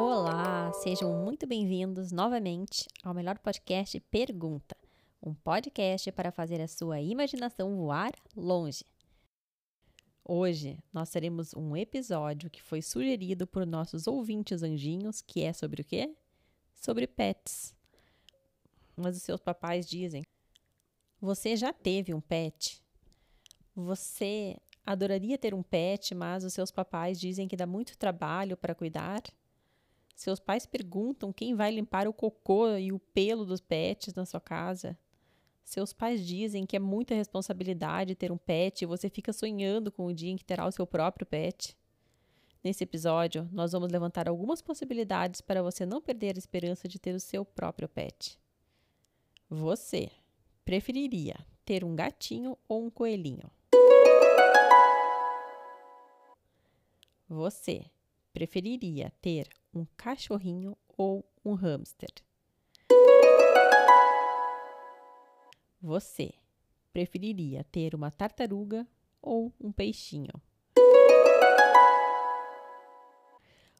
Olá, sejam muito bem-vindos novamente ao melhor podcast Pergunta, um podcast para fazer a sua imaginação voar longe. Hoje nós teremos um episódio que foi sugerido por nossos ouvintes anjinhos, que é sobre o quê? Sobre pets. Mas os seus papais dizem: Você já teve um pet? Você adoraria ter um pet, mas os seus papais dizem que dá muito trabalho para cuidar? Seus pais perguntam quem vai limpar o cocô e o pelo dos pets na sua casa? Seus pais dizem que é muita responsabilidade ter um pet e você fica sonhando com o dia em que terá o seu próprio pet. Nesse episódio, nós vamos levantar algumas possibilidades para você não perder a esperança de ter o seu próprio pet. Você preferiria ter um gatinho ou um coelhinho? Você preferiria ter um cachorrinho ou um hamster? Você preferiria ter uma tartaruga ou um peixinho?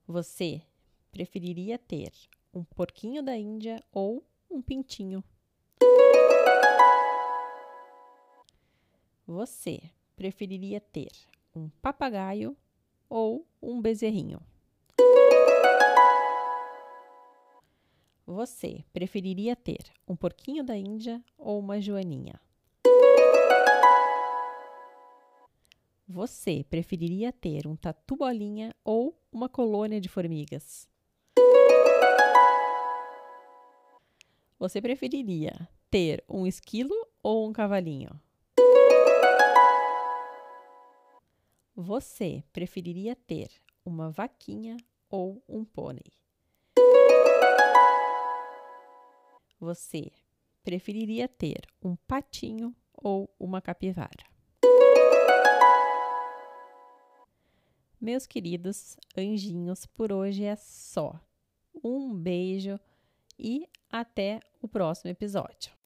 Você preferiria ter um porquinho da Índia ou um pintinho? Você preferiria ter um papagaio ou um bezerrinho? Você preferiria ter um porquinho da Índia ou uma joaninha? Você preferiria ter um tatu bolinha ou uma colônia de formigas? Você preferiria ter um esquilo ou um cavalinho? Você preferiria ter uma vaquinha ou um pônei? Você preferiria ter um patinho ou uma capivara? Meus queridos anjinhos, por hoje é só. Um beijo e até o próximo episódio.